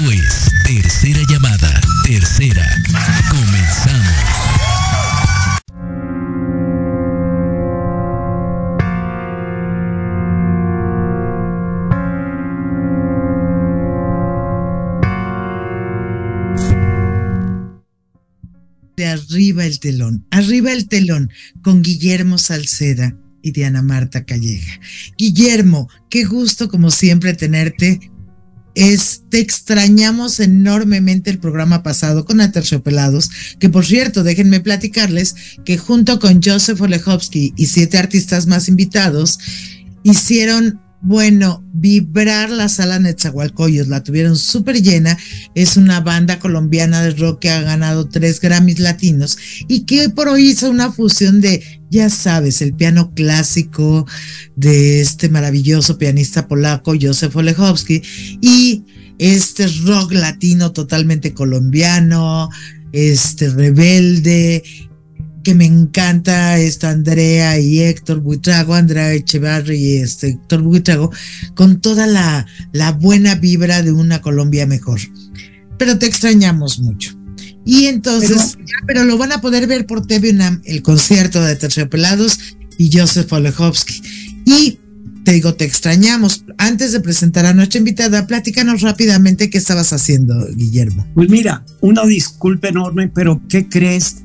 Esto es Tercera Llamada. Tercera. Comenzamos. de Arriba el Telón. Arriba el Telón con Guillermo Salceda y Diana Marta Calleja. Guillermo, qué gusto como siempre tenerte. Te extrañamos enormemente el programa pasado con Aterciopelados, que por cierto, déjenme platicarles que junto con Joseph Olechowski y siete artistas más invitados, hicieron bueno, vibrar la sala Netzahualcoyos, la tuvieron súper llena. Es una banda colombiana de rock que ha ganado tres Grammys latinos y que hoy por hoy hizo una fusión de, ya sabes, el piano clásico de este maravilloso pianista polaco, Józef Olechowski, y este rock latino totalmente colombiano, este rebelde, que me encanta esta Andrea y Héctor Buitrago, Andrea Echevarri y este Héctor Buitrago, con toda la, la buena vibra de una Colombia mejor. Pero te extrañamos mucho. Y entonces, pero, pero lo van a poder ver por TV UNAM, el concierto de Terciopelados y Joseph Olechowski. Y te digo, te extrañamos. Antes de presentar a nuestra invitada, platícanos rápidamente qué estabas haciendo, Guillermo. Pues mira, una disculpa enorme, pero ¿qué crees?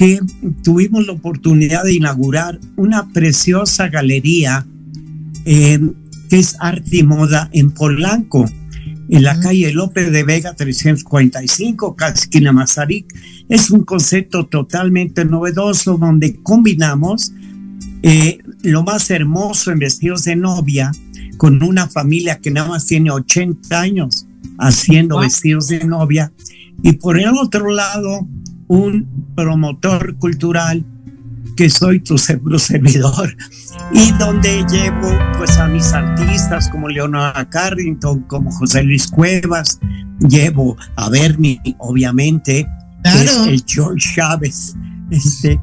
Que tuvimos la oportunidad de inaugurar una preciosa galería eh, que es arte y moda en Polanco, en la calle López de Vega 345, esquina Mazarik. Es un concepto totalmente novedoso donde combinamos eh, lo más hermoso en vestidos de novia con una familia que nada más tiene 80 años haciendo vestidos de novia. Y por el otro lado, un promotor cultural que soy tu servidor y donde llevo pues a mis artistas como Leonora Carrington, como José Luis Cuevas, llevo a Bernie, obviamente, claro. el George Chávez, este,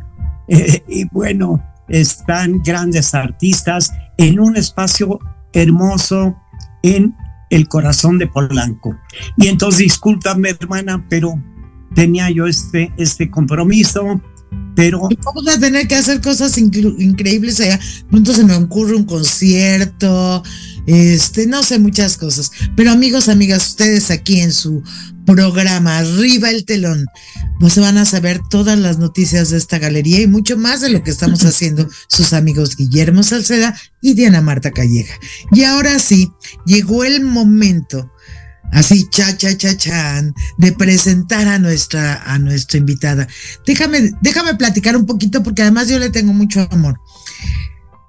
eh, y bueno, están grandes artistas en un espacio hermoso en el corazón de Polanco. Y entonces, discúlpame, hermana, pero tenía yo este, este compromiso, pero... Vamos a tener que hacer cosas increíbles allá. Pronto se me ocurre un concierto, este, no sé, muchas cosas. Pero amigos, amigas, ustedes aquí en su programa Arriba el Telón, pues van a saber todas las noticias de esta galería y mucho más de lo que estamos haciendo sus amigos Guillermo Salceda y Diana Marta Calleja. Y ahora sí, llegó el momento así cha cha cha chan de presentar a nuestra a nuestra invitada. Déjame déjame platicar un poquito porque además yo le tengo mucho amor.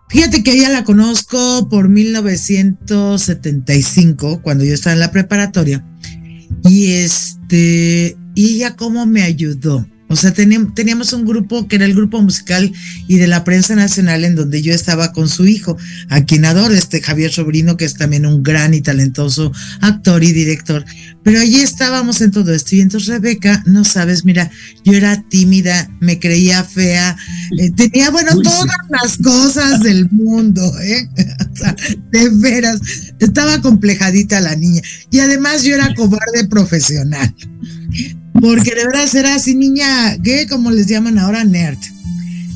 Fíjate que ella la conozco por 1975 cuando yo estaba en la preparatoria y este y ella cómo me ayudó. O sea, teníamos un grupo que era el grupo musical y de la prensa nacional en donde yo estaba con su hijo, a quien adoro, este Javier Sobrino, que es también un gran y talentoso actor y director. Pero allí estábamos en todo esto. Y entonces Rebeca, no sabes, mira, yo era tímida, me creía fea, eh, tenía, bueno, Uy, todas sí. las cosas del mundo, ¿eh? O sea, de veras, estaba complejadita la niña. Y además yo era cobarde profesional. Porque de verdad era así niña gay, como les llaman ahora, nerd.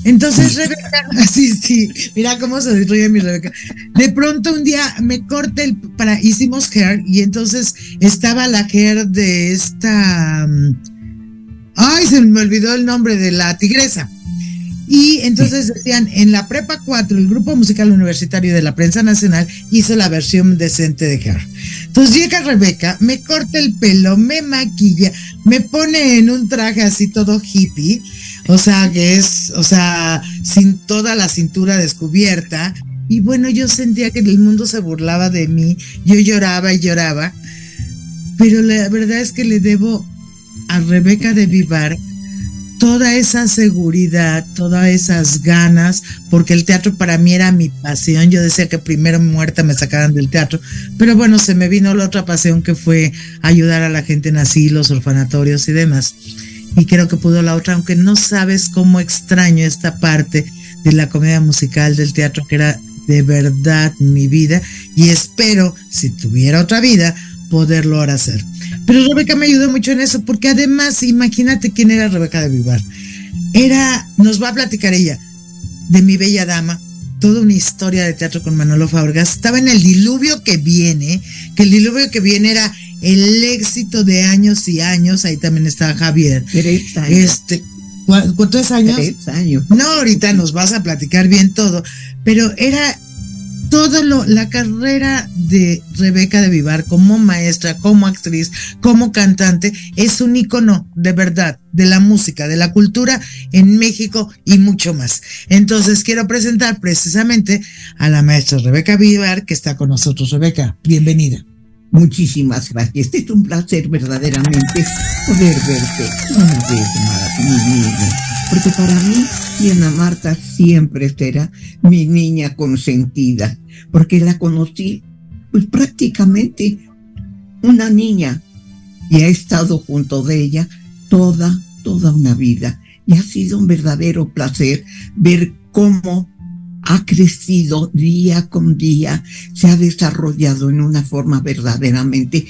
Entonces Rebeca, así sí, mira cómo se destruye mi Rebeca. De pronto un día me corté el, para, hicimos hair y entonces estaba la hair de esta, ay, se me olvidó el nombre de la tigresa. Y entonces decían, en la Prepa 4, el grupo musical universitario de la prensa nacional hizo la versión decente de Hair. Entonces llega Rebeca, me corta el pelo, me maquilla, me pone en un traje así todo hippie. o sea, que es, o sea, sin toda la cintura descubierta. Y bueno, yo sentía que el mundo se burlaba de mí, yo lloraba y lloraba, pero la verdad es que le debo a Rebeca de Vivar toda esa seguridad, todas esas ganas, porque el teatro para mí era mi pasión. Yo decía que primero muerta me sacaran del teatro, pero bueno, se me vino la otra pasión que fue ayudar a la gente en asilos, orfanatorios y demás. Y creo que pudo la otra, aunque no sabes cómo extraño esta parte de la comedia musical del teatro que era de verdad mi vida y espero, si tuviera otra vida, poderlo ahora hacer. Pero Rebeca me ayudó mucho en eso, porque además, imagínate quién era Rebeca de Vivar. Era, nos va a platicar ella, de mi bella dama, toda una historia de teatro con Manolo Fábregas. Estaba en el diluvio que viene, que el diluvio que viene era el éxito de años y años. Ahí también estaba Javier. Tres años. Este, ¿Cuántos años? Tres años. No, ahorita nos vas a platicar bien todo, pero era toda la carrera de Rebeca de Vivar como maestra, como actriz, como cantante, es un icono de verdad de la música, de la cultura en México y mucho más. Entonces quiero presentar precisamente a la maestra Rebeca Vivar que está con nosotros. Rebeca, bienvenida. Muchísimas gracias. Este es un placer verdaderamente poder verte una vez más, mi niña. Porque para mí, Diana Marta siempre será mi niña consentida. Porque la conocí, pues prácticamente una niña. Y he estado junto de ella toda, toda una vida. Y ha sido un verdadero placer ver cómo ha crecido día con día, se ha desarrollado en una forma verdaderamente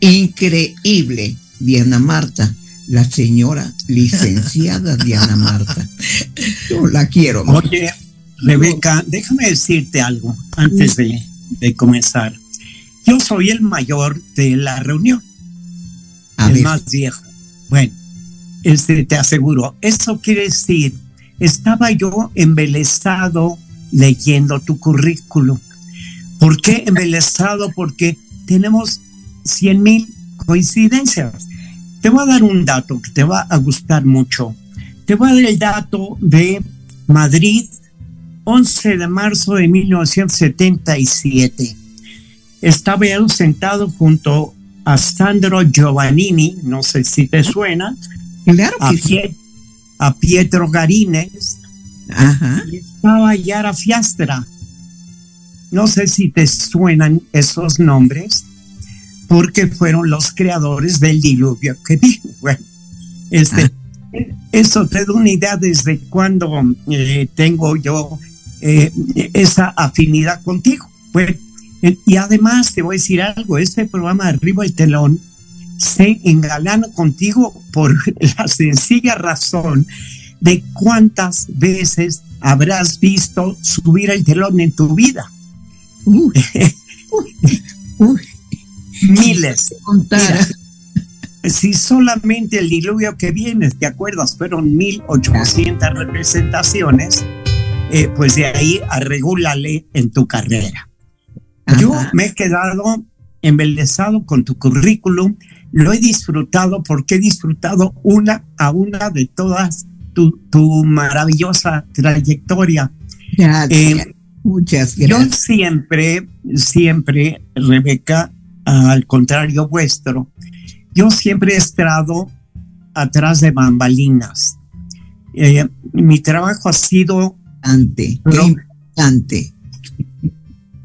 increíble. Diana Marta, la señora licenciada Diana Marta. Yo la quiero. Oye, Rebeca, déjame decirte algo antes de, de comenzar. Yo soy el mayor de la reunión, A el ver. más viejo. Bueno, este, te aseguro, eso quiere decir, estaba yo embelesado leyendo tu currículum. ¿Por qué embelesado? Porque tenemos cien mil coincidencias. Te voy a dar un dato que te va a gustar mucho. Te voy a dar el dato de Madrid, 11 de marzo de 1977. Estaba yo sentado junto a Sandro Giovannini, no sé si te suena, Claro a, que sí. A Pietro Garines Ajá. y estaba Yara Fiastra. No sé si te suenan esos nombres, porque fueron los creadores del diluvio que vino. Bueno, este, eso te da una idea desde cuando eh, tengo yo eh, esa afinidad contigo. Bueno, eh, y además te voy a decir algo, este programa Arriba el Telón se engalana contigo por la sencilla razón de cuántas veces habrás visto subir el telón en tu vida. Uy, Miles. Si solamente el diluvio que viene, ¿te acuerdas? Fueron 1800 representaciones, eh, pues de ahí arregúlale en tu carrera. Yo me he quedado embelesado con tu currículum, lo he disfrutado porque he disfrutado una a una de todas tu, tu maravillosa trayectoria. Gracias. Eh, Muchas Yo gracias. siempre, siempre, Rebeca, al contrario vuestro, yo siempre he estado atrás de bambalinas. Eh, mi trabajo ha sido qué importante.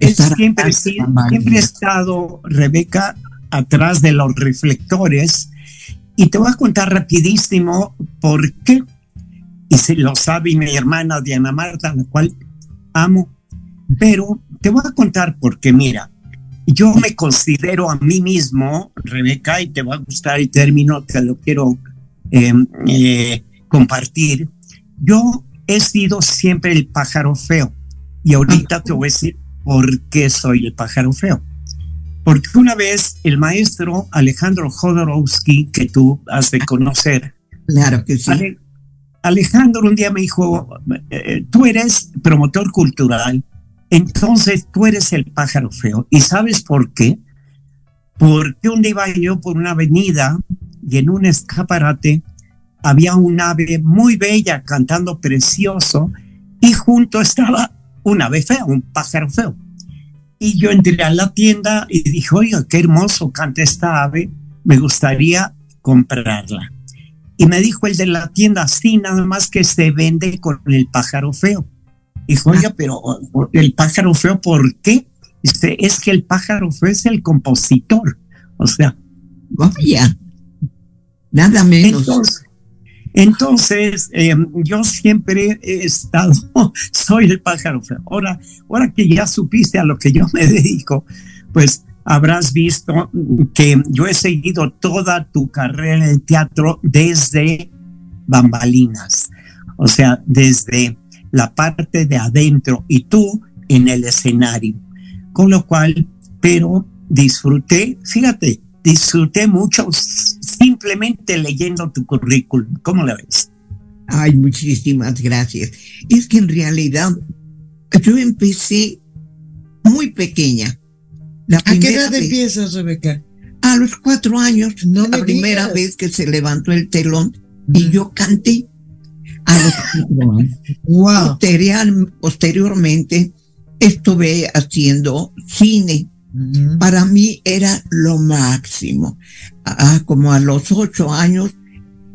Estar siempre, siempre he estado, Rebeca, atrás de los reflectores. Y te voy a contar rapidísimo por qué. Y si lo sabe mi hermana Diana Marta, la cual amo. Pero te voy a contar por qué, mira, yo me considero a mí mismo, Rebeca, y te va a gustar el término, te lo quiero eh, eh, compartir. Yo he sido siempre el pájaro feo. Y ahorita te voy a decir por qué soy el pájaro feo. Porque una vez el maestro Alejandro Jodorowsky, que tú has de conocer, Claro que sí. Ale- Alejandro un día me dijo, eh, tú eres promotor cultural, entonces tú eres el pájaro feo. ¿Y sabes por qué? Porque un día iba yo por una avenida y en un escaparate había un ave muy bella cantando precioso y junto estaba un ave feo, un pájaro feo. Y yo entré a la tienda y dije, oiga, qué hermoso canta esta ave, me gustaría comprarla. Y me dijo el de la tienda, sí, nada más que se vende con el pájaro feo. Dijo, oiga, pero el pájaro feo, ¿por qué? Dice, es que el pájaro feo es el compositor. O sea, vaya, nada menos. Entonces, eh, yo siempre he estado, soy el pájaro. Ahora, ahora que ya supiste a lo que yo me dedico, pues habrás visto que yo he seguido toda tu carrera en el teatro desde bambalinas, o sea, desde la parte de adentro y tú en el escenario. Con lo cual, pero disfruté, fíjate, disfruté mucho simplemente leyendo tu currículum. ¿Cómo la ves? Ay, muchísimas gracias. Es que en realidad yo empecé muy pequeña. ¿A qué edad empiezas, Rebeca? A los cuatro años, no la primera vez que se levantó el telón y yo canté a los cuatro años. Wow. posteriormente estuve haciendo cine para mí era lo máximo. Ah, como a los ocho años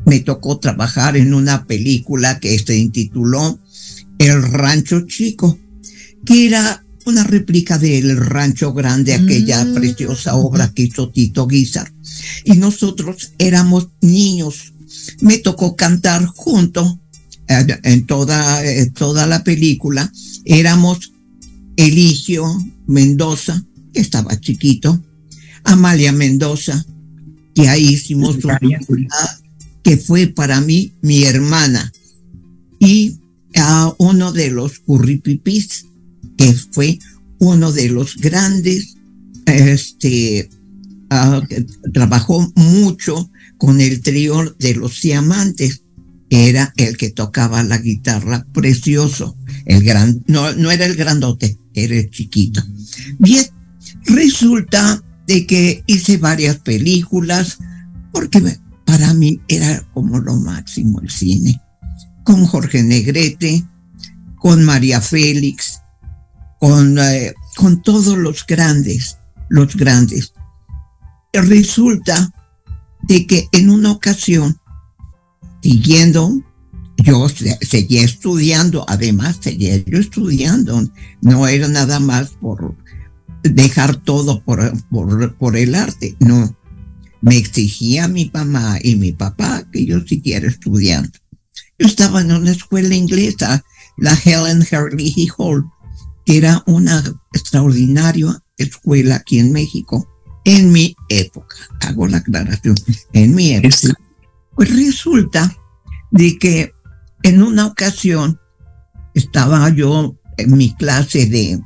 me tocó trabajar en una película que se intituló El Rancho Chico, que era una réplica del Rancho Grande, aquella mm. preciosa obra que hizo Tito Guizar. Y nosotros éramos niños. Me tocó cantar junto eh, en toda, eh, toda la película. Éramos Eligio Mendoza, estaba chiquito, Amalia Mendoza, que ahí hicimos que fue para mí mi hermana, y a uno de los curripipis, que fue uno de los grandes, este, que trabajó mucho con el trío de los diamantes, era el que tocaba la guitarra precioso, el gran, no, no era el grandote, era el chiquito. Bien, Resulta de que hice varias películas porque para mí era como lo máximo el cine. Con Jorge Negrete, con María Félix, con, eh, con todos los grandes, los grandes. Resulta de que en una ocasión, siguiendo, yo seguía estudiando, además seguía yo estudiando, no era nada más por dejar todo por, por, el arte, no. Me exigía mi mamá y mi papá que yo siguiera estudiando. Yo estaba en una escuela inglesa, la Helen Hurley Hall, que era una extraordinaria escuela aquí en México, en mi época. Hago la aclaración, en mi época. Pues resulta de que en una ocasión estaba yo en mi clase de,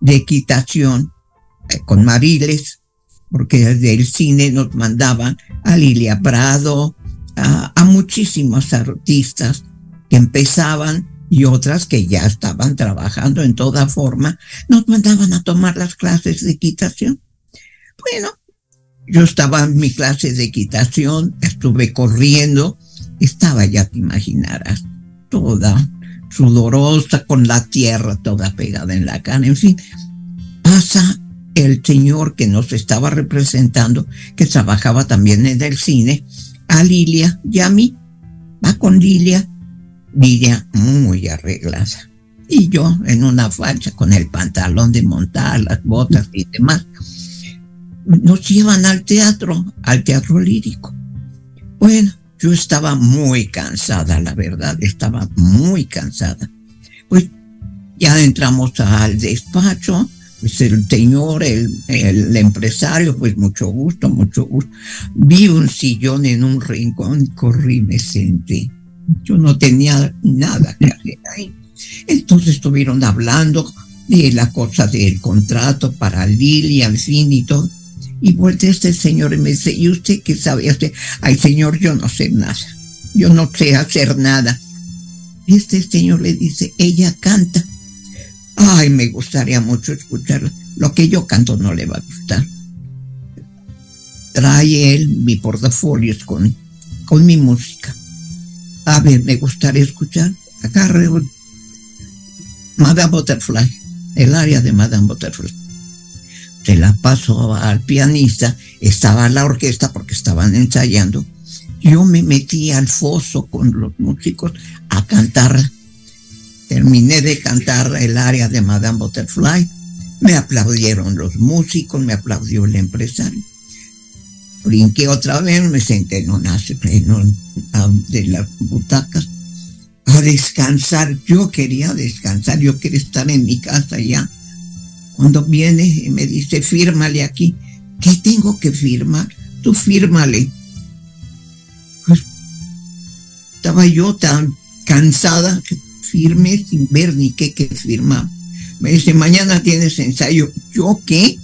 de equitación con Mariles, porque desde el cine nos mandaban a Lilia Prado, a, a muchísimos artistas que empezaban y otras que ya estaban trabajando en toda forma, nos mandaban a tomar las clases de equitación. Bueno, yo estaba en mi clase de equitación, estuve corriendo, estaba ya te imaginarás, toda sudorosa, con la tierra toda pegada en la cara, en fin, pasa el señor que nos estaba representando, que trabajaba también en el cine, a Lilia y a mí. Va con Lilia, Lilia muy arreglada. Y yo en una facha con el pantalón de montar, las botas y demás. Nos llevan al teatro, al teatro lírico. Bueno, yo estaba muy cansada, la verdad, estaba muy cansada. Pues ya entramos al despacho, pues el señor, el, empresario, pues mucho gusto, mucho gusto. Vi un sillón en un rincón, corrí, me senté. Yo no tenía nada que hacer ahí. Entonces estuvieron hablando de la cosa del contrato para Lili, al fin y todo. Y vuelve este señor y me dice, ¿y usted qué sabe hacer? Ay, señor, yo no sé nada. Yo no sé hacer nada. Este señor le dice, ella canta. Ay, me gustaría mucho escucharlo. Lo que yo canto no le va a gustar. Trae él mi portafolio con, con mi música. A ver, me gustaría escuchar acá Madame Butterfly, el área de Madame Butterfly. Se la paso al pianista, estaba la orquesta porque estaban ensayando. Yo me metí al foso con los músicos a cantar. Terminé de cantar el área de Madame Butterfly. Me aplaudieron los músicos, me aplaudió el empresario. Brinqué otra vez, me senté en una de las butacas a descansar. Yo quería descansar, yo quería estar en mi casa ya. Cuando viene y me dice, fírmale aquí. ¿Qué tengo que firmar? Tú fírmale. Pues, estaba yo tan cansada que firme sin ver ni qué que firmar. Me dice, mañana tienes ensayo. ¿Yo qué?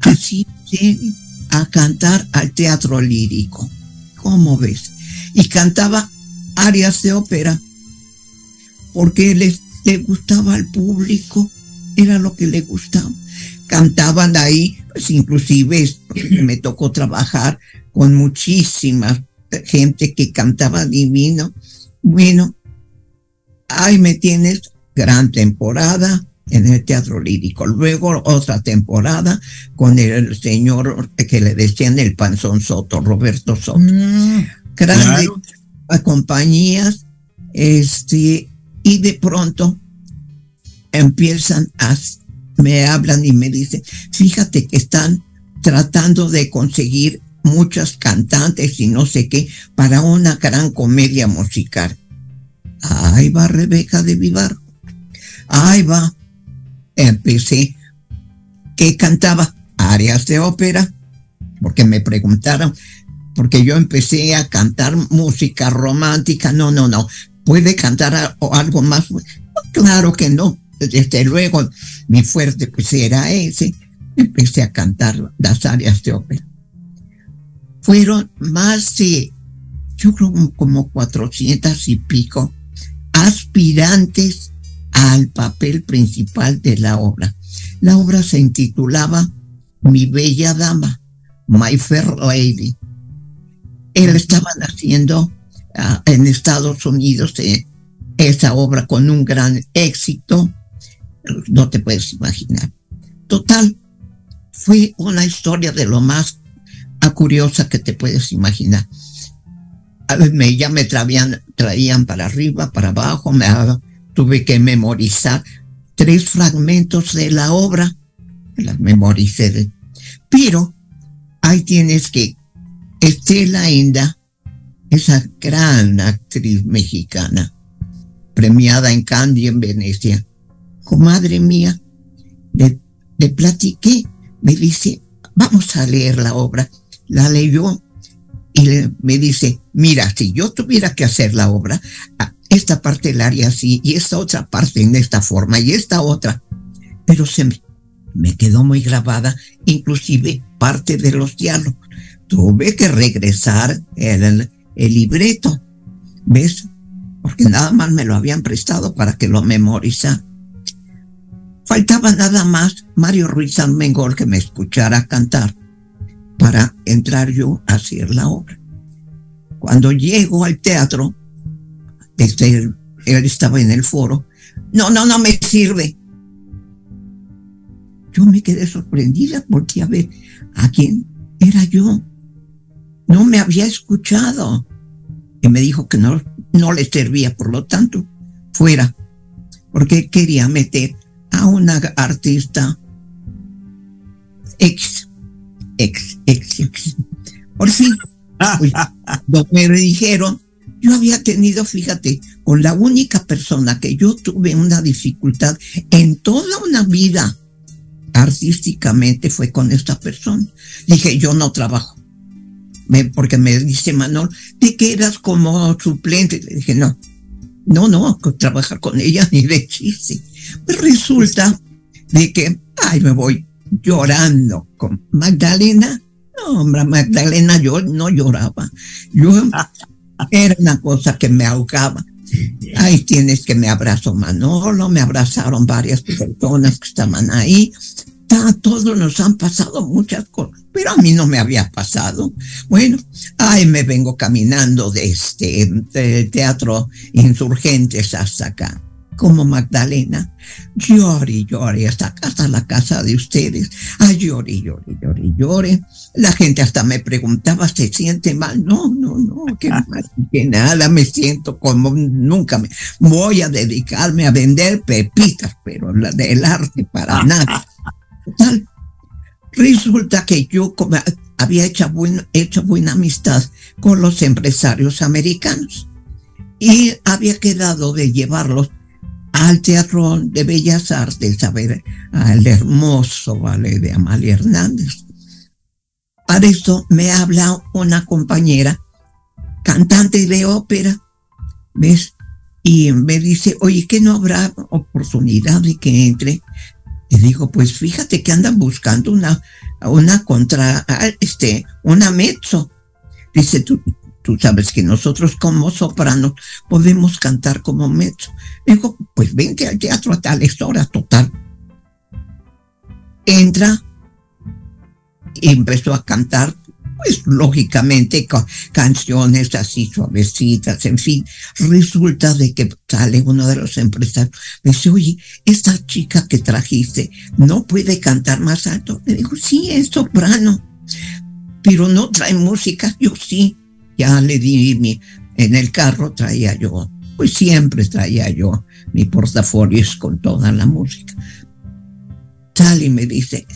Así, sí, a cantar al teatro lírico. ¿Cómo ves? Y cantaba arias de ópera porque les, le gustaba al público, era lo que le gustaba. Cantaban ahí, pues inclusive me tocó trabajar con muchísima gente que cantaba divino. Bueno, ahí me tienes, gran temporada en el teatro lírico. Luego otra temporada con el señor que le decían el panzón Soto, Roberto Soto. Mm, Grandes compañías, este, y de pronto empiezan a, me hablan y me dicen, fíjate que están tratando de conseguir muchas cantantes y no sé qué para una gran comedia musical. Ahí va Rebeca de Vivar. Ahí va. Empecé que cantaba áreas de ópera, porque me preguntaron, porque yo empecé a cantar música romántica. No, no, no puede cantar algo más. Claro que no. Desde luego, mi fuerte pues era ese. Empecé a cantar las áreas de ópera. Fueron más de, yo creo como cuatrocientas y pico aspirantes al papel principal de la obra. La obra se intitulaba Mi Bella Dama, My Fair Lady. Él estaba haciendo en Estados Unidos eh, esa obra con un gran éxito, no te puedes imaginar. Total, fue una historia de lo más curiosa que te puedes imaginar. Me, ya me traían, traían para arriba, para abajo, me, tuve que memorizar tres fragmentos de la obra, las memoricé. Pero ahí tienes que Estela Inda esa gran actriz mexicana, premiada en Candy en Venecia. Comadre mía, le, platiqué, me dice, vamos a leer la obra. La leyó y me dice, mira, si yo tuviera que hacer la obra, esta parte la haría así y esta otra parte en esta forma y esta otra. Pero se me, me quedó muy grabada, inclusive parte de los diálogos. Tuve que regresar el, el libreto, ¿ves? Porque nada más me lo habían prestado para que lo memorizara. Faltaba nada más Mario Ruiz Almengol que me escuchara cantar para entrar yo a hacer la obra. Cuando llego al teatro, este, él estaba en el foro, no, no, no me sirve. Yo me quedé sorprendida porque, a ver, ¿a quién era yo? no me había escuchado. Y me dijo que no, no le servía, por lo tanto, fuera. Porque quería meter a una artista ex, ex, ex, ex. Por fin, pues, me dijeron, yo había tenido, fíjate, con la única persona que yo tuve una dificultad en toda una vida artísticamente fue con esta persona. Dije, yo no trabajo porque me dice Manol, te quedas como suplente. Le dije, no, no, no, trabajar con ella ni de chiste. Pues resulta de que, ay, me voy llorando con Magdalena. No, hombre, Magdalena, yo no lloraba. Yo era una cosa que me ahogaba. Ahí tienes que me abrazó Manolo, me abrazaron varias personas que estaban ahí. a todos nos han pasado muchas cosas, pero a mí no me había pasado. Bueno, ahí me vengo caminando de este teatro Insurgentes hasta acá, como Magdalena. Llore y llore hasta hasta la casa de ustedes. Ay, llore, llore, llore, llore. La gente hasta me preguntaba, ¿se siente mal? No, no, no, que más que nada me siento como nunca me voy a dedicarme a vender pepitas, pero la del arte para nada. Tal. Resulta que yo había hecho, hecho buena amistad con los empresarios americanos y había quedado de llevarlos al Teatro de Bellas Artes a ver al hermoso ballet de Amalia Hernández. Para eso me habla una compañera, cantante de ópera, ¿ves? Y me dice, oye, que no habrá oportunidad de que entre y digo, pues fíjate que andan buscando una, una contra, este, una mezzo. Dice, tú, tú sabes que nosotros como sopranos podemos cantar como mezzo. Digo, pues vente al teatro a tal hora, total. Entra y empezó a cantar pues lógicamente canciones así suavecitas, en fin, resulta de que sale uno de los empresarios, me dice, oye, esta chica que trajiste no puede cantar más alto. Le digo, sí, es soprano, pero no trae música, yo sí, ya le di mi, en el carro traía yo, pues siempre traía yo mi portafolio con toda la música. Sale y me dice,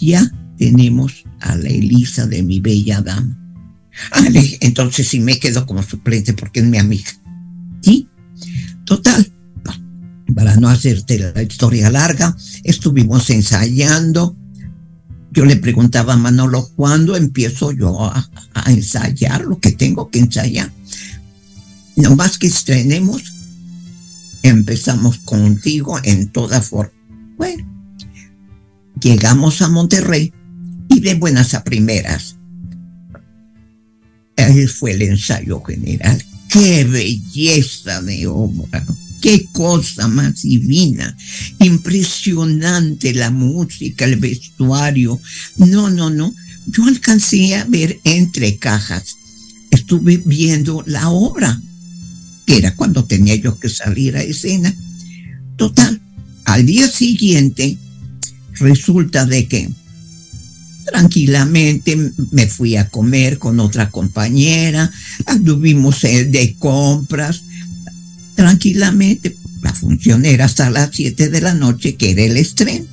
ya tenemos a la Elisa de mi bella dama. Ah, entonces sí me quedo como suplente porque es mi amiga. ¿Sí? Total, para no hacerte la historia larga, estuvimos ensayando. Yo le preguntaba a Manolo, ¿cuándo empiezo yo a, ensayar lo que tengo que ensayar? No más que estrenemos, empezamos contigo en toda forma. Bueno, llegamos a Monterrey y de buenas a primeras. Ahí fue el ensayo general. ¡Qué belleza de obra! ¡Qué cosa más divina! Impresionante la música, el vestuario. No, no, no. Yo alcancé a ver entre cajas. Estuve viendo la obra, que era cuando tenía yo que salir a escena. Total, al día siguiente resulta de que tranquilamente me fui a comer con otra compañera, anduvimos eh, de compras, tranquilamente. La función era hasta las 7 de la noche, que era el estreno.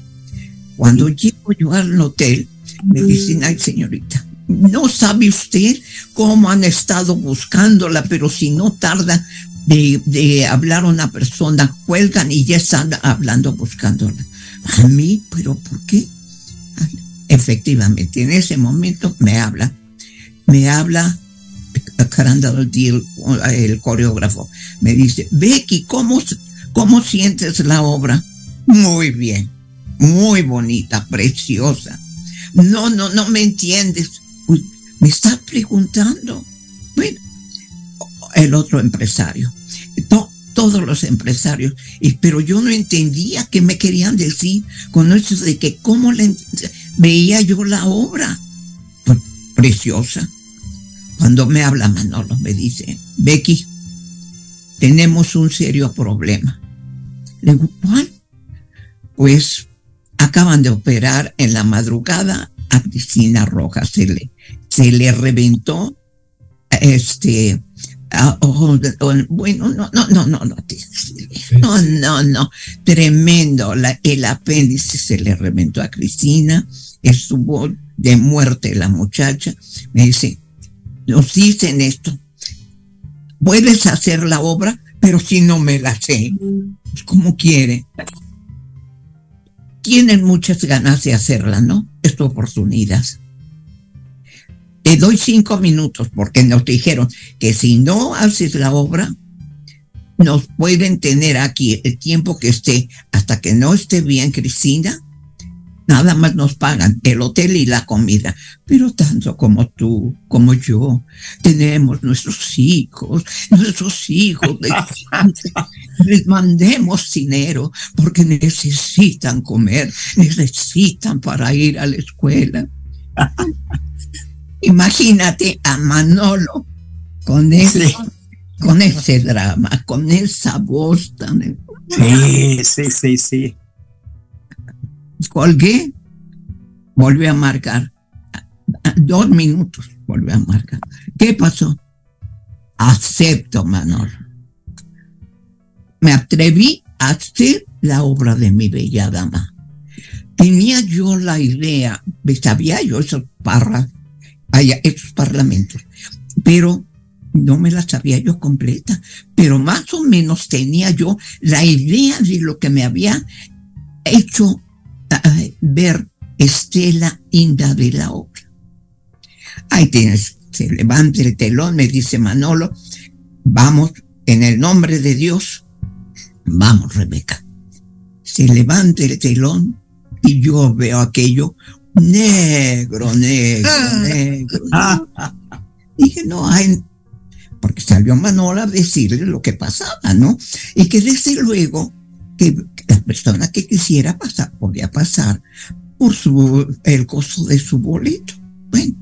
Cuando llego yo al hotel, me dicen, ay señorita, no sabe usted cómo han estado buscándola, pero si no tarda de, de hablar una persona, cuelgan y ya están hablando buscándola. A mí, pero ¿por qué? Efectivamente, en ese momento me habla, me habla el, el coreógrafo, me dice, Becky, ¿cómo, ¿cómo sientes la obra? Muy bien, muy bonita, preciosa. No, no, no me entiendes. me está preguntando. Bueno, el otro empresario. todos los empresarios, pero yo no entendía qué me querían decir con eso de que cómo veía yo la obra. Preciosa. Cuando me habla Manolo, me dice, Becky, tenemos un serio problema. Le digo, ¿cuál? Pues acaban de operar en la madrugada a Cristina Rojas. Se le, se le reventó este bueno, no, no, no, no, no, no, no, no, tremendo. La, el apéndice se le reventó a Cristina estuvo de muerte la muchacha, me dice, nos dicen esto, puedes hacer la obra, pero si no me la sé, pues, como quiere. Tienen muchas ganas de hacerla, ¿no? Es tu oportunidad. Te doy cinco minutos porque nos dijeron que si no haces la obra, nos pueden tener aquí el tiempo que esté hasta que no esté bien Cristina Nada más nos pagan el hotel y la comida. Pero tanto como tú, como yo, tenemos nuestros hijos, nuestros hijos. les mandemos dinero porque necesitan comer, necesitan para ir a la escuela. Imagínate a Manolo con ese, con ese drama, con esa voz tan... Sí, sí, sí, sí. Colgué, volvió a marcar. Dos minutos, volvió a marcar. ¿Qué pasó? Acepto, Manolo. Me atreví a hacer la obra de mi bella dama. Tenía yo la idea, sabía yo esos parras, esos parlamentos, pero no me la sabía yo completa, pero más o menos tenía yo la idea de lo que me había hecho ver Estela Inda de la obra. Ahí tienes, se levanta el telón, me dice Manolo, vamos, en el nombre de Dios, vamos, Rebeca. Se levanta el telón y yo veo aquello negro, negro, ah. negro. Dije, no hay, porque salió Manolo a decirle lo que pasaba, ¿no? Y que desde luego que la persona que quisiera pasar podía pasar por su, el costo de su boleto. Bueno,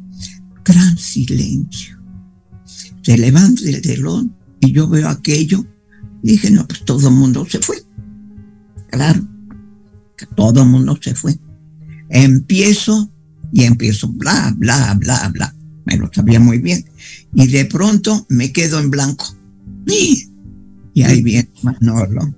gran silencio. Se levanta el telón y yo veo aquello. Dije, no, pues todo el mundo se fue. Claro, todo el mundo se fue. Empiezo y empiezo, bla, bla, bla, bla. Me lo sabía muy bien. Y de pronto me quedo en blanco. Y ahí viene Manolo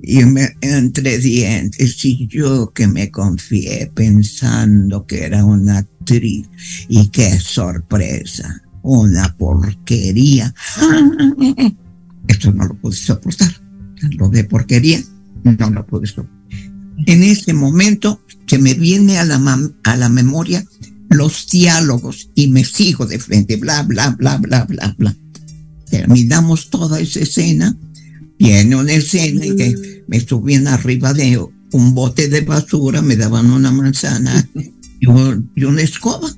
y me, entre dientes y yo que me confié pensando que era una actriz y qué sorpresa, una porquería. Esto no lo pude soportar, lo de porquería no lo pude soportar. En ese momento se me viene a la, a la memoria los diálogos y me sigo de frente, bla, bla, bla, bla, bla, bla. Terminamos toda esa escena Viene una escena en que me subían arriba de un bote de basura, me daban una manzana y, una escoba.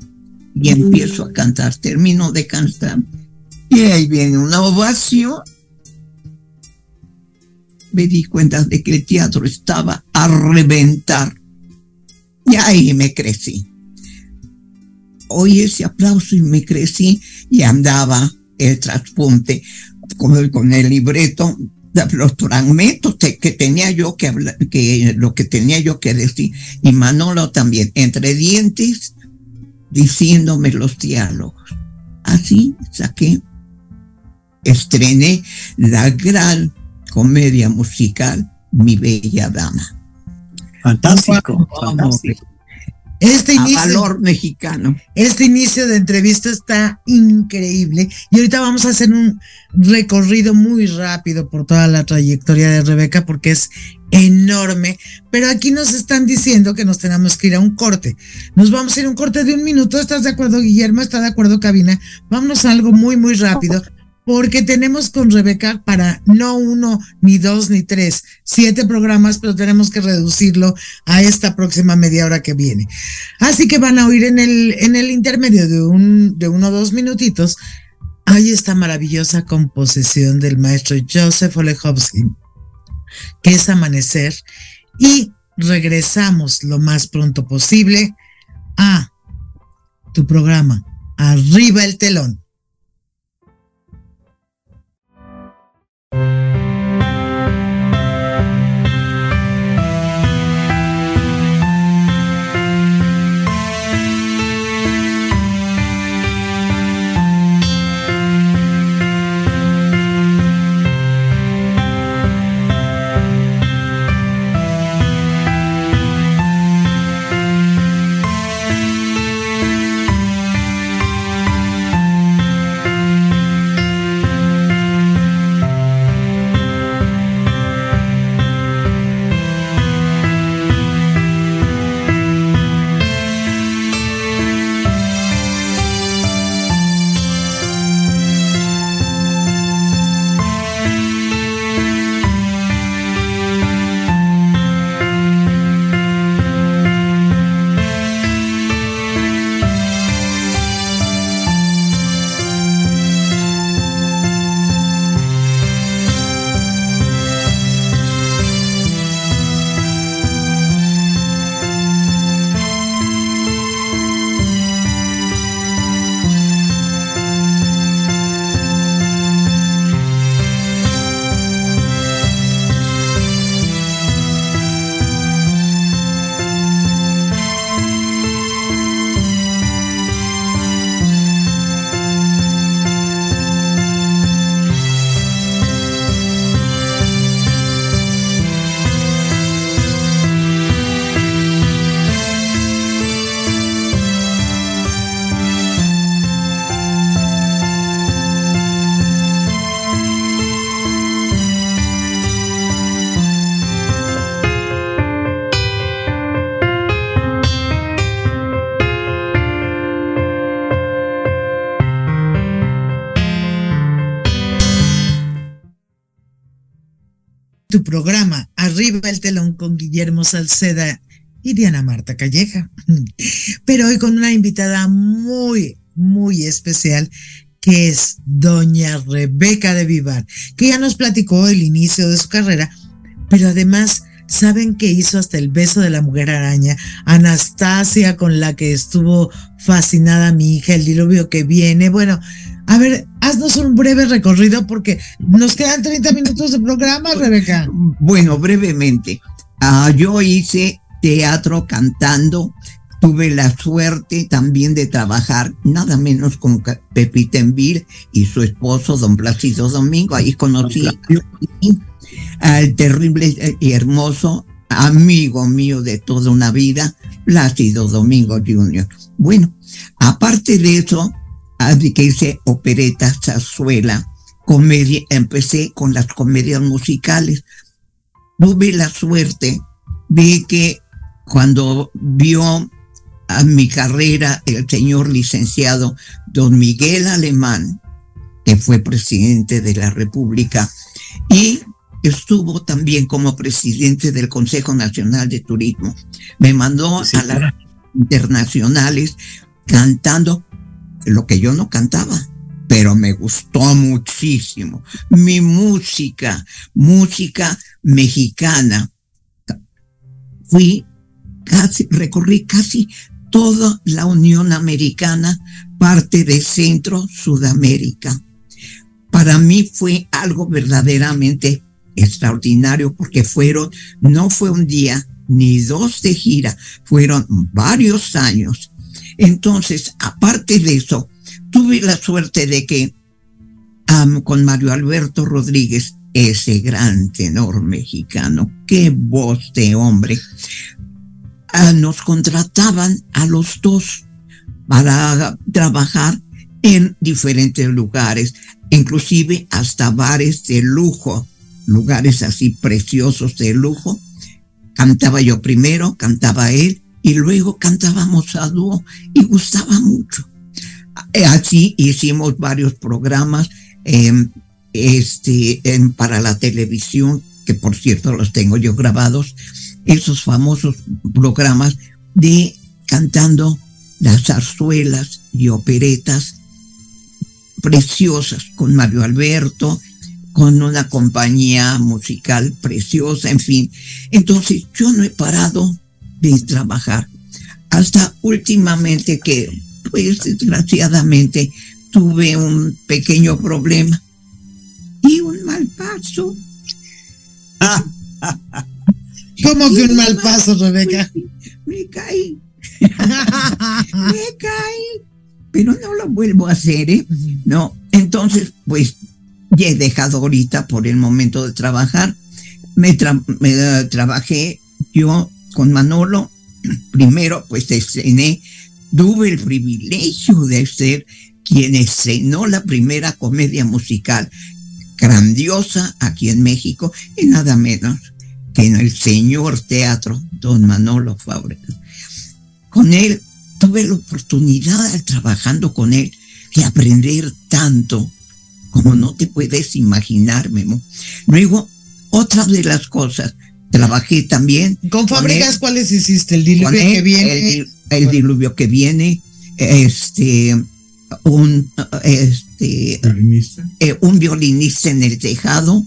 Y empiezo a cantar, termino de cantar. Y ahí viene una ovación. Me di cuenta de que el teatro estaba a reventar. Y ahí me crecí. Oí ese aplauso y me crecí y andaba el traspunte con con el libreto los fragmentos que tenía yo que hablar, que lo que tenía yo que decir, y Manolo también, entre dientes, diciéndome los diálogos. Así saqué, estrené la gran comedia musical, Mi Bella Dama. Fantástico, fantástico. Este inicio, valor mexicano. Este inicio de entrevista está increíble y ahorita vamos a hacer un recorrido muy rápido por toda la trayectoria de Rebeca porque es enorme, pero aquí nos están diciendo que nos tenemos que ir a un corte. Nos vamos a ir a un corte de un minuto. ¿Estás de acuerdo, Guillermo? ¿Está de acuerdo, Cabina? Vámonos a algo muy, muy rápido porque tenemos con Rebeca para no uno, ni dos, ni tres, siete programas, pero tenemos que reducirlo a esta próxima media hora que viene. Así que van a oír en el, en el intermedio de, un, de uno o dos minutitos, hay esta maravillosa composición del maestro Joseph Olechowski, que es Amanecer, y regresamos lo más pronto posible a tu programa, Arriba el telón. Tu programa Arriba el telón con Guillermo Salceda y Diana Marta Calleja. Pero hoy con una invitada muy, muy especial que es doña Rebeca de Vivar, que ya nos platicó el inicio de su carrera, pero además saben que hizo hasta el beso de la mujer araña, Anastasia con la que estuvo fascinada mi hija, el diluvio que viene, bueno, a ver, haznos un breve recorrido porque nos quedan 30 minutos de programa, Rebeca. Bueno, brevemente. Ah, yo hice teatro cantando. Tuve la suerte también de trabajar nada menos con Pepita Envil y su esposo, don Plácido Domingo. Ahí conocí al terrible y hermoso amigo mío de toda una vida, Plácido Domingo Jr. Bueno, aparte de eso, que hice opereta, zarzuela, comedia, empecé con las comedias musicales. Tuve la suerte de que cuando vio a mi carrera el señor licenciado don Miguel Alemán, que fue presidente de la República, y estuvo también como presidente del Consejo Nacional de Turismo. Me mandó a las internacionales cantando lo que yo no cantaba, pero me gustó muchísimo. Mi música, música mexicana. Fui casi, recorrí casi toda la Unión Americana, parte de Centro Sudamérica. Para mí fue algo verdaderamente extraordinario porque fueron, no fue un día ni dos de gira, fueron varios años entonces, aparte de eso, tuve la suerte de que con Mario Alberto Rodríguez, ese gran tenor mexicano, qué voz de hombre, ah, nos contrataban a los dos para trabajar en diferentes lugares, inclusive hasta bares de lujo, lugares así preciosos de lujo. Cantaba yo primero, cantaba él, y luego cantábamos a dúo y gustaba mucho. Eh, así hicimos varios programas em, este, para la televisión, que por cierto los tengo yo grabados, esos famosos programas de cantando las zarzuelas y operetas preciosas con Mario Alberto, con una compañía musical preciosa, en fin. Entonces yo no he parado de trabajar. Hasta últimamente que, pues desgraciadamente, tuve un pequeño problema y un mal paso. ¿Cómo que un mal paso, Rebeca? Me caí. me caí. Pero no lo vuelvo a hacer, ¿eh? No. Entonces, pues, ya he dejado ahorita por el momento de trabajar. Me, me eh, trabajé yo con Manolo, primero pues estrené, tuve el privilegio de ser quien estrenó la primera comedia musical grandiosa aquí en México y nada menos que en el señor teatro don Manolo Fábregas. Con él tuve la oportunidad, trabajando con él, de aprender tanto como no te puedes imaginar, Memo. Luego, otra de las cosas Trabajé también. ¿Con fábricas cuáles hiciste? El diluvio que viene. El, diluvio que viene, este, un, este, eh, un violinista en el tejado,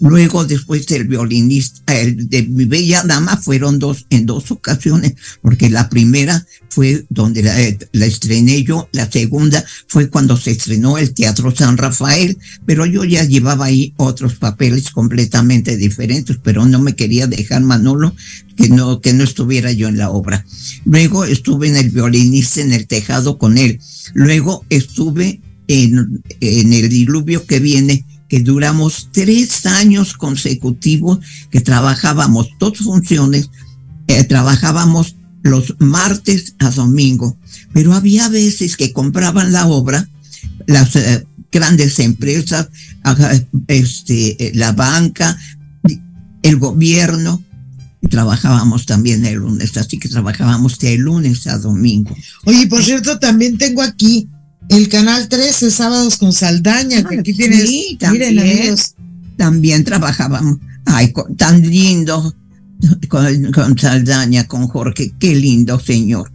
Luego, después del violinista, de mi bella dama, fueron dos, en dos ocasiones, porque la primera fue donde la, eh, la, estrené yo, la segunda fue cuando se estrenó el Teatro San Rafael, pero yo ya llevaba ahí otros papeles completamente diferentes, pero no me quería dejar Manolo que no, que no estuviera yo en la obra. Luego estuve en el violinista en el tejado con él. Luego estuve en el diluvio que viene que duramos tres años consecutivos que trabajábamos dos funciones, eh, trabajábamos los martes a domingo, pero había veces que compraban la obra, las eh, grandes empresas, este, eh, la banca, el gobierno, trabajábamos también el lunes, así que trabajábamos de lunes a domingo. Oye, por cierto, también tengo aquí el canal 13, Sábados con Saldaña, que aquí tienes. También, también trabajábamos. Ay, tan lindo con, con Saldaña, con Jorge, qué lindo señor.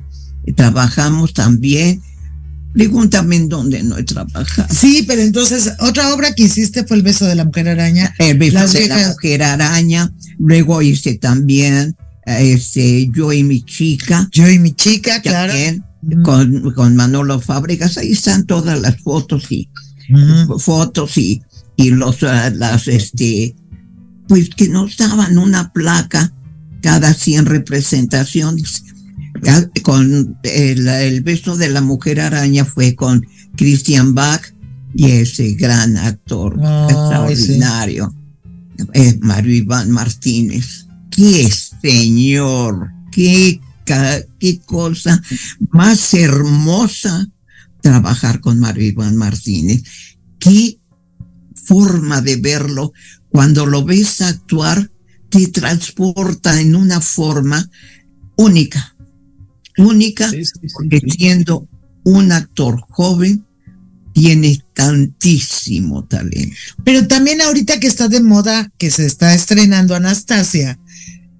Trabajamos también. Pregúntame en dónde no he trabajado. Sí, pero entonces, otra obra que hiciste fue El beso de la mujer araña. El beso de la mujer araña. Luego hice también este, Yo y mi chica. Yo y mi chica, claro. Con, con Manolo Fábregas. Ahí están todas las fotos y fotos y, y los, ah, las, este, pues que nos daban una placa cada 100 representaciones. Con el, beso de la mujer araña fue con Christian Bach y ese gran actor extraordinario, eh, Mario Iván Martínez. ¡Qué señor! ¡Qué, qué cosa más hermosa trabajar con Mario Iván Martínez! ¡Qué forma de verlo! Cuando lo ves actuar, te transporta en una forma única, única, porque siendo un actor joven, tiene tantísimo talento. Pero también ahorita que está de moda, que se está estrenando Anastasia,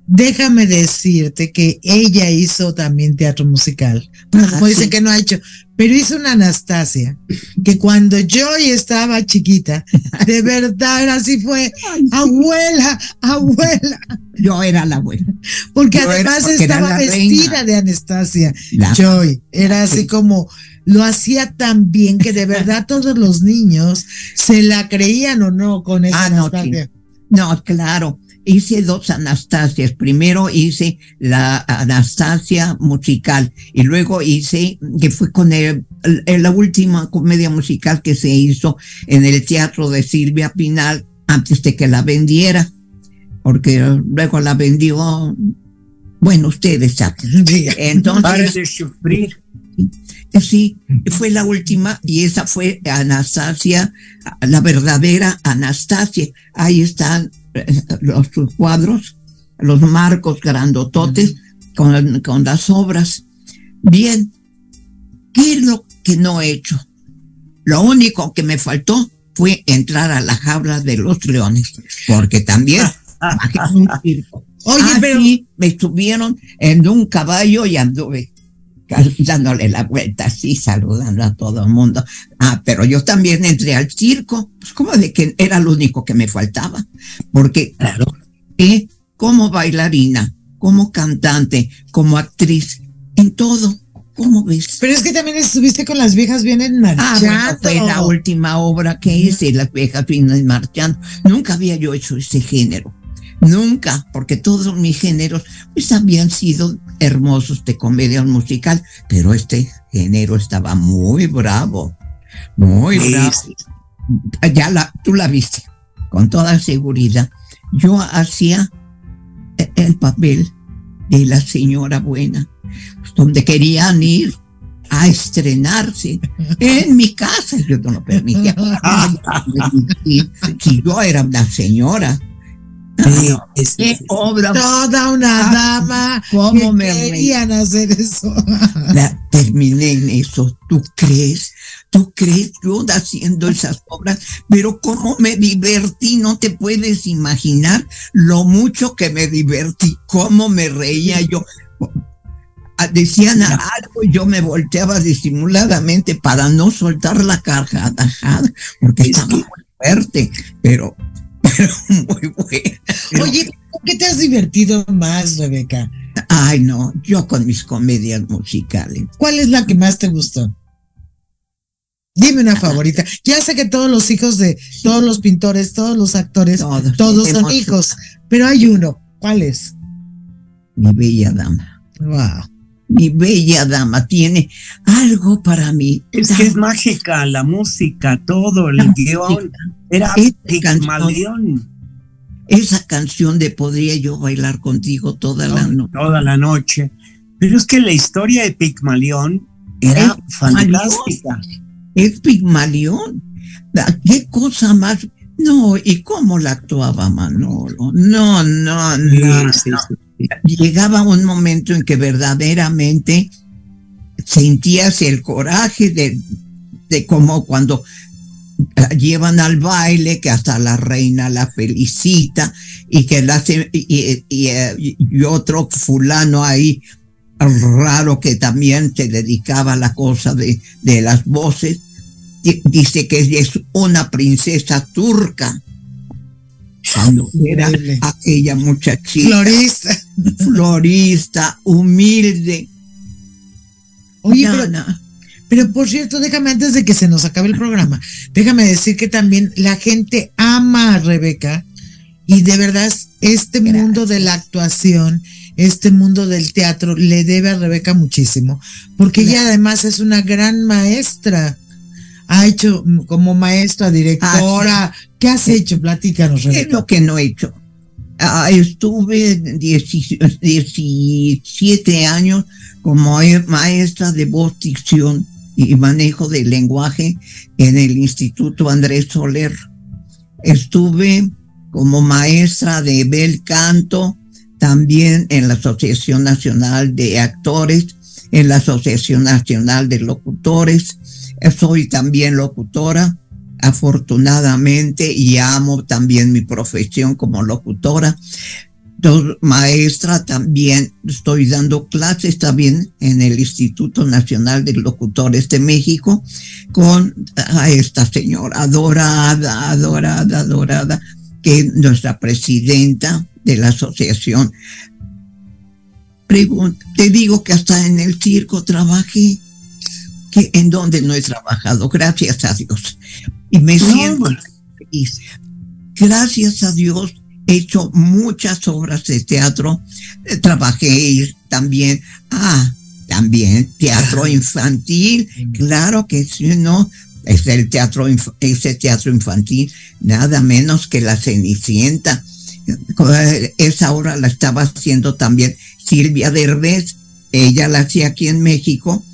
déjame decirte que ella hizo también teatro musical. Bueno, como ah, dicen que no ha hecho, pero hizo una Anastasia, que cuando yo estaba chiquita, de verdad así fue, abuela, abuela. Yo era la abuela. Porque además estaba vestida de Anastasia. Joy, era así como, lo hacía tan bien que de verdad todos los niños se la creían o no con esa ah, Anastasia. no, claro hice dos Anastasias. Primero hice la Anastasia musical y luego hice, que fue con el, la última comedia musical que se hizo en el teatro de Silvia Pinal antes de que la vendiera, porque luego la vendió, bueno, ustedes saben. Entonces, de sufrir. Sí, fue la última y esa fue Anastasia, la verdadera Anastasia. Ahí están los cuadros, los marcos grandototes con, con las obras. Bien, ¿qué es lo que no he hecho? Lo único que me faltó fue entrar a la jaula de los leones, porque también un circo. Oye, ah, pero me estuvieron en un caballo y anduve dándole la vuelta así, saludando a todo el mundo. Ah, pero yo también entré al circo, pues como de que era lo único que me faltaba, porque claro, eh, como bailarina, como cantante, como actriz, en todo. ¿Cómo ves? Pero es que también estuviste con las viejas vienen marchando. Ah, fue la última obra que hice, las viejas vienen marchando. Nunca había yo hecho ese género. Nunca, porque todos mis géneros pues habían sido hermosos de comedia musical, pero este género estaba muy bravo, muy bravo. Ya la, tú la viste, con toda seguridad. Yo hacía el papel de la señora buena, donde querían ir a estrenarse en mi casa. Yo no lo permitía. si yo era una señora, Sí, obra. Toda una ah, dama. ¿Cómo me querían hacer eso? La, terminé en eso. ¿Tú crees? ¿Tú crees? Yo haciendo esas obras, pero cómo me divertí, no te puedes imaginar lo mucho que me divertí, cómo me reía yo. Ah, decían algo y yo me volteaba disimuladamente para no soltar la cargada, porque estaba muy fuerte, pero muy buena. Oye, qué te has divertido más, Rebeca? Ay, no, yo con mis comedias musicales. ¿Cuál es la que más te gustó? Dime una favorita. Ya sé que todos los hijos de todos los pintores, todos los actores, todos, son hijos, pero hay uno. ¿Cuál es? Mi bella dama. Wow. Mi bella dama tiene algo para mí. Es que es mágica la música, todo, el guion. Era Pigmalión. Esa canción de Podría yo bailar contigo toda la noche. Toda la noche. Pero es que la historia de Pigmalión era fantástica. Es Pigmalión. ¿Qué cosa más? No, ¿y cómo la actuaba Manolo? No, no, no. Llegaba un momento en que verdaderamente sentías el coraje de, de como cuando llevan al baile, que hasta la reina la felicita y que la y, y, y, otro fulano ahí raro que también se dedicaba a la cosa de, de las voces, dice que es una princesa turca. Cuando era aquella muchachita. Florista. Florista, humilde. Oye, pero, pero por cierto, déjame antes de que se nos acabe el programa, déjame decir que también la gente ama a Rebeca y de verdad este mundo de la actuación, este mundo del teatro le debe a Rebeca muchísimo, porque ella además es una gran maestra. Ha hecho como maestra, directora. Ah, ¿Qué has hecho? Platícanos, Rebeca. ¿Qué es lo que no he hecho? Ah, estuve 17 años como maestra de voz, dicción y manejo del lenguaje en el Instituto Andrés Soler. Estuve como maestra de bel canto también en la Asociación Nacional de Actores, en la Asociación Nacional de Locutores. Soy también locutora, afortunadamente, y amo también mi profesión como locutora maestra también, estoy dando clases también en el Instituto Nacional de Locutores de México con a esta señora adorada, adorada, adorada, que es nuestra presidenta de la asociación. te digo que hasta en el circo trabajé, que en donde no he trabajado, gracias a Dios. Y me siento feliz. Gracias a Dios he hecho muchas obras de teatro, eh, trabajé también, ah, también teatro infantil, claro que sí, ¿no? Es el teatro, ese teatro infantil, nada menos que la Cenicienta. Esa obra la estaba haciendo también Silvia Derbez, ella la hacía aquí en México,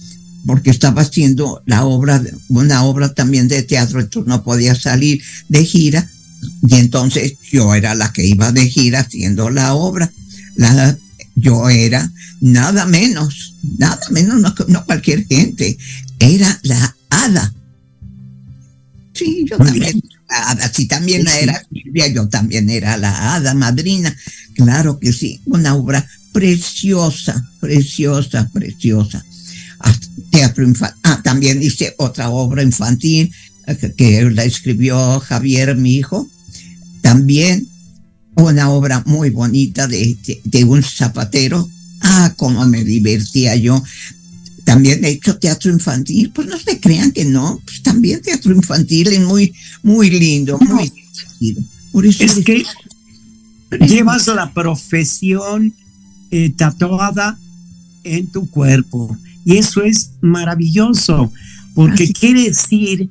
porque estaba haciendo la obra, una obra también de teatro, entonces no podía salir de gira, y entonces yo era la que iba de gira haciendo la obra. La, yo era nada menos, nada menos, no, cualquier gente, era la hada. Sí, yo también la hada, si también era Silvia, yo también era la hada madrina. Claro que sí, una obra preciosa, preciosa, preciosa. Teatro infantil. Ah, también hice otra obra infantil que la escribió Javier, mi hijo, también una obra muy bonita de, de, un zapatero. Ah, cómo me divertía yo. También he hecho teatro infantil, pues no se crean que no, pues también teatro infantil es muy, muy lindo, muy divertido. Por eso es que llevas la profesión eh, tatuada en tu cuerpo y eso es maravilloso, porque quiere decir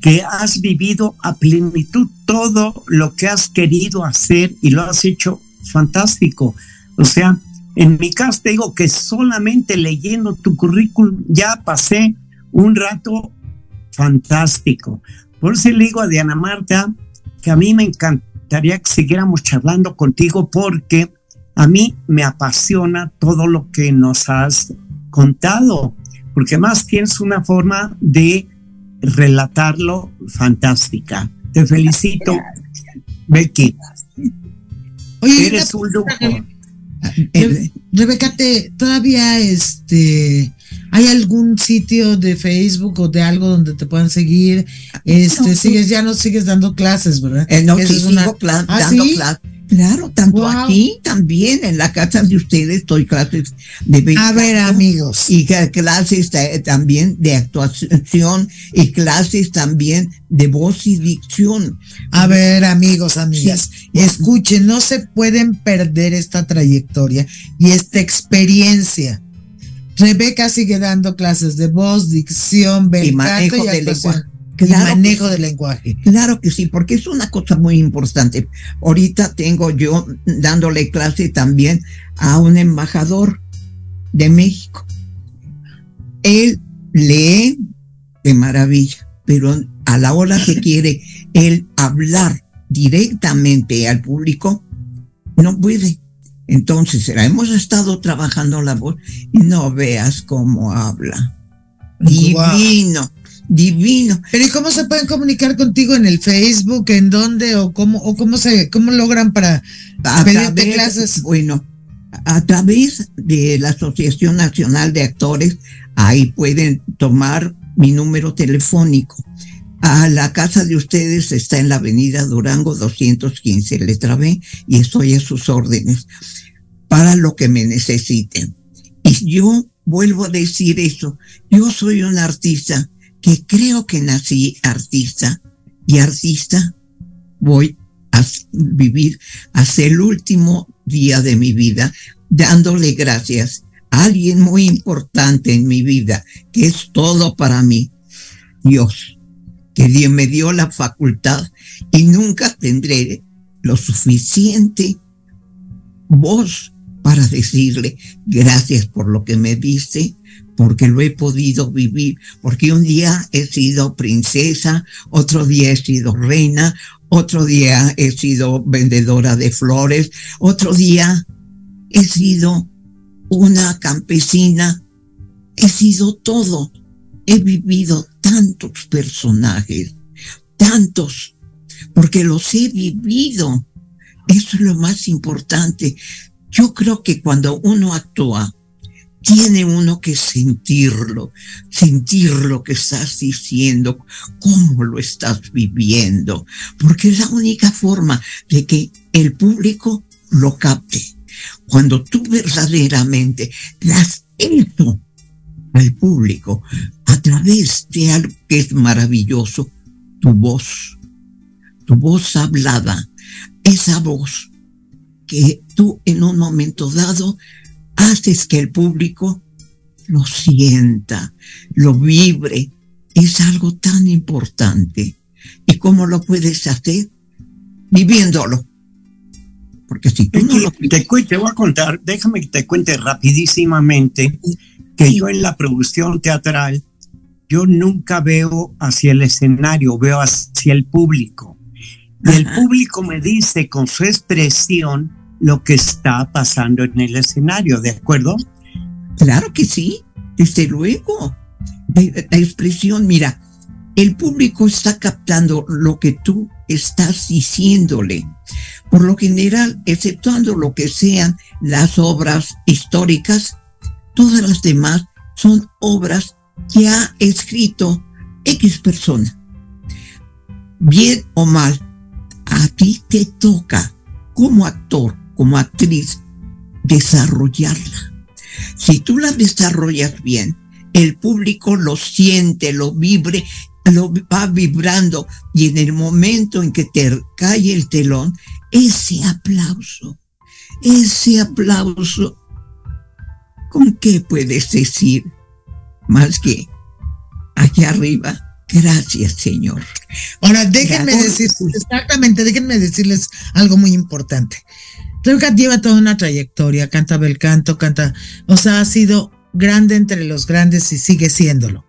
que has vivido a plenitud todo lo que has querido hacer y lo has hecho fantástico. O sea, en mi caso te digo que solamente leyendo tu currículum ya pasé un rato fantástico. Por eso le digo a Diana Marta que a mí me encantaría que siguiéramos charlando contigo porque a mí me apasiona todo lo que nos has contado, porque más tienes una forma de relatarlo fantástica. Te felicito, Becky. Oye, eres un lujo. Rebeca, te, todavía este hay algún sitio de Facebook o de algo donde te puedan seguir. Este, sigues, ya no sigues dando clases, ¿verdad? Eh, no, sí, sigo ¿Ah, dando clases Claro, tanto aquí también en la casa de ustedes estoy clases de A ver, amigos. Y clases también de actuación y clases también de voz y dicción. A ver, amigos, amigas, escuchen, no se pueden perder esta trayectoria y esta experiencia. Rebeca sigue dando clases de voz, dicción, y manejo de lenguaje Claro manejo del lenguaje. Claro que sí, porque es una cosa muy importante. Ahorita tengo yo dándole clase también a un embajador de México. Él lee de maravilla, pero a la hora que quiere él hablar directamente al público, no puede. Entonces, hemos estado trabajando la voz y no veas cómo habla. Divino divino. Pero ¿y cómo se pueden comunicar contigo en el Facebook? ¿En dónde? ¿O cómo, o cómo se, cómo logran para a pedirte clases? Bueno, a través de la Asociación Nacional de Actores, ahí pueden tomar mi número telefónico. A la casa de ustedes está en la avenida Durango 215, letra B, y estoy a sus órdenes para lo que me necesiten. Y yo vuelvo a decir eso, yo soy un artista que creo que nací artista y artista voy a vivir hasta el último día de mi vida dándole gracias a alguien muy importante en mi vida, que es todo para mí, Dios, que Dios me dio la facultad y nunca tendré lo suficiente voz para decirle gracias por lo que me dice, porque lo he podido vivir, porque un día he sido princesa, otro día he sido reina, otro día he sido vendedora de flores, otro día he sido una campesina, he sido todo, he vivido tantos personajes, tantos, porque los he vivido. Eso es lo más importante. Yo creo que cuando uno actúa, tiene uno que sentirlo, sentir lo que estás diciendo, cómo lo estás viviendo, porque es la única forma de que el público lo capte. Cuando tú verdaderamente das eso al público a través de algo que es maravilloso, tu voz, tu voz hablada, esa voz que tú en un momento dado haces que el público lo sienta, lo vibre. Es algo tan importante. ¿Y cómo lo puedes hacer? Viviéndolo. Porque si tú no lo... Te, te voy a contar, déjame que te cuente rapidísimamente que yo en la producción teatral, yo nunca veo hacia el escenario, veo hacia el público. Y el público me dice con su expresión lo que está pasando en el escenario, ¿de acuerdo? Claro que sí, desde luego. La expresión, mira, el público está captando lo que tú estás diciéndole. Por lo general, exceptuando lo que sean las obras históricas, todas las demás son obras que ha escrito X persona. Bien o mal, a ti te toca como actor como actriz desarrollarla. Si tú la desarrollas bien, el público lo siente, lo vibre, lo va vibrando y en el momento en que te cae el telón, ese aplauso, ese aplauso, ¿con qué puedes decir? Más que allá arriba, gracias Señor. Ahora déjenme decir, exactamente, déjenme decirles algo muy importante. Rebeca lleva toda una trayectoria, canta bel canto, canta, o sea, ha sido grande entre los grandes y sigue siéndolo.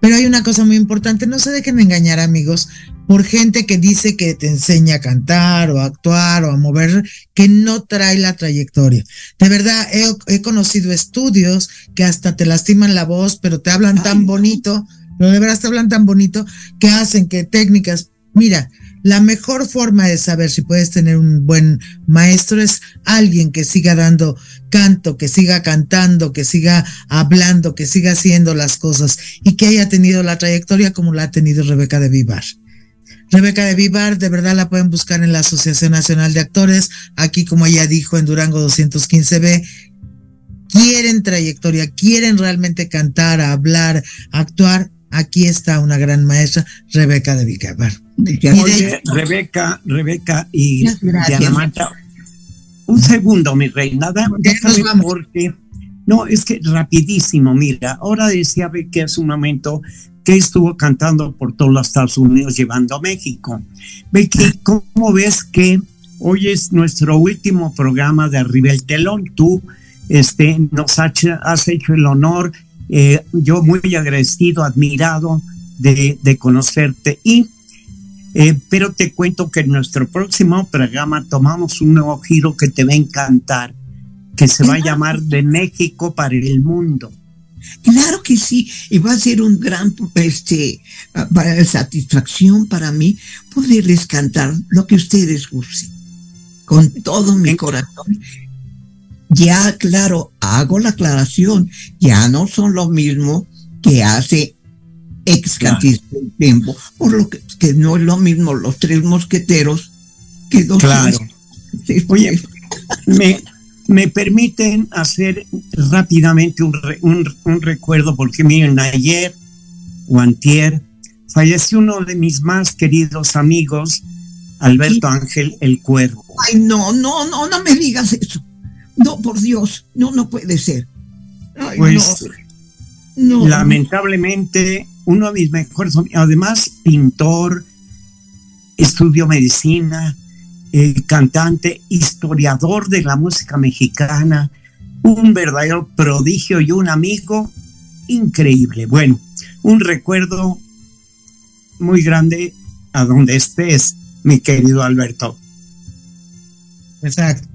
Pero hay una cosa muy importante, no se dejen engañar amigos por gente que dice que te enseña a cantar o a actuar o a mover, que no trae la trayectoria. De verdad, he, conocido estudios que hasta te lastiman la voz, pero te hablan tan bonito, pero de verdad te hablan tan bonito que hacen que técnicas, mira, la mejor forma de saber si puedes tener un buen maestro es alguien que siga dando canto, que siga cantando, que siga hablando, que siga haciendo las cosas y que haya tenido la trayectoria como la ha tenido Rebeca de Vivar. Rebeca de Vivar, de verdad la pueden buscar en la Asociación Nacional de Actores, aquí como ella dijo en Durango 215B, quieren trayectoria, quieren realmente cantar, hablar, actuar, aquí está una gran maestra, Rebeca de Vivar. Oye, Rebeca, Rebeca y Diana Marta, un segundo, mi reina, déjame porque, no, es que rapidísimo, mira, ahora decía Becky hace un momento que estuvo cantando por todos los Estados Unidos llevando a México. Becky, ah. ¿cómo ves que hoy es nuestro último programa de Arriba el Telón? Tú este, nos has hecho el honor, eh, yo muy agradecido, admirado de, de conocerte y eh, pero te cuento que en nuestro próximo programa tomamos un nuevo giro que te va a encantar, que se va a llamar De México para el Mundo. Claro que sí, y va a ser un gran este, para, satisfacción para mí poderles cantar lo que ustedes gusten, con todo mi corazón. Ya, claro, hago la aclaración, ya no son lo mismo que hace ex cantidad de tiempo, por lo que, que, no es lo mismo los tres mosqueteros que dos. Claro. Oye, me, me permiten hacer rápidamente un, un, recuerdo, porque miren, ayer o antier falleció uno de mis más queridos amigos, Alberto Ángel el Cuervo. Ay, no, no, no, no me digas eso. No, por Dios, no, no puede ser. pues, no, lamentablemente, uno de mis mejores, además, pintor, estudió medicina, cantante, historiador de la música mexicana, un verdadero prodigio y un amigo increíble. Bueno, un recuerdo muy grande a donde estés, mi querido Alberto. Exacto.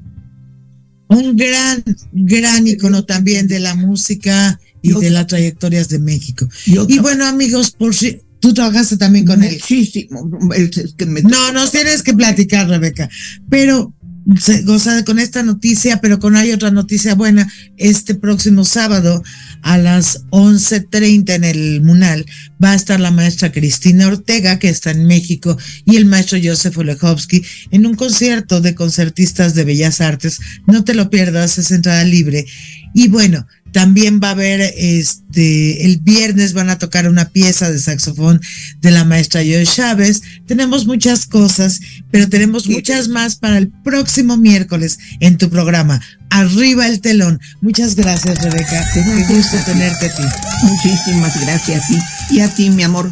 Un gran, gran icono también de la música y de las trayectorias de México. Y bueno, amigos, por si Tú trabajaste también con él. Sí, sí. No, nos tienes que platicar, Rebeca. Pero se goza con esta noticia, pero con hay otra noticia buena. Este próximo sábado a las 11:30 en el Munal va a estar la maestra Cristina Ortega, que está en México, y el maestro Joseph Olechowski en un concierto de concertistas de Bellas Artes. No te lo pierdas, es entrada libre. Y bueno, también va a haber, este, el viernes van a tocar una pieza de saxofón de la maestra Joy Chávez. Tenemos muchas cosas, pero tenemos muchas más para el próximo miércoles en tu programa. Arriba el telón. Muchas gracias, Rebeca. Qué gusto tenerte a ti. Muchísimas gracias a ti. Y a ti, mi amor.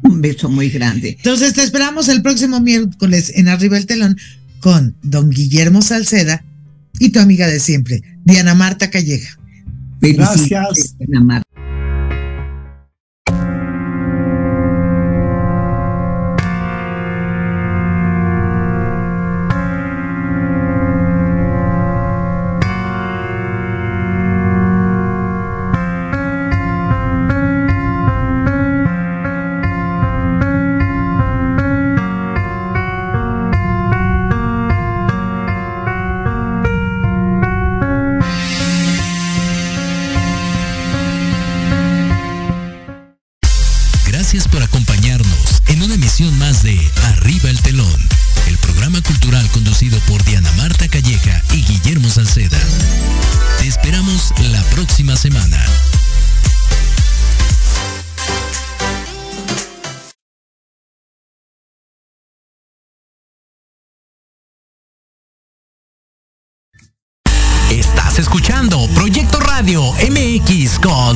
Un beso muy grande. Entonces te esperamos el próximo miércoles en Arriba el telón con don Guillermo Salceda y tu amiga de siempre, Diana Marta Calleja. Gracias.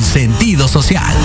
Sentido social.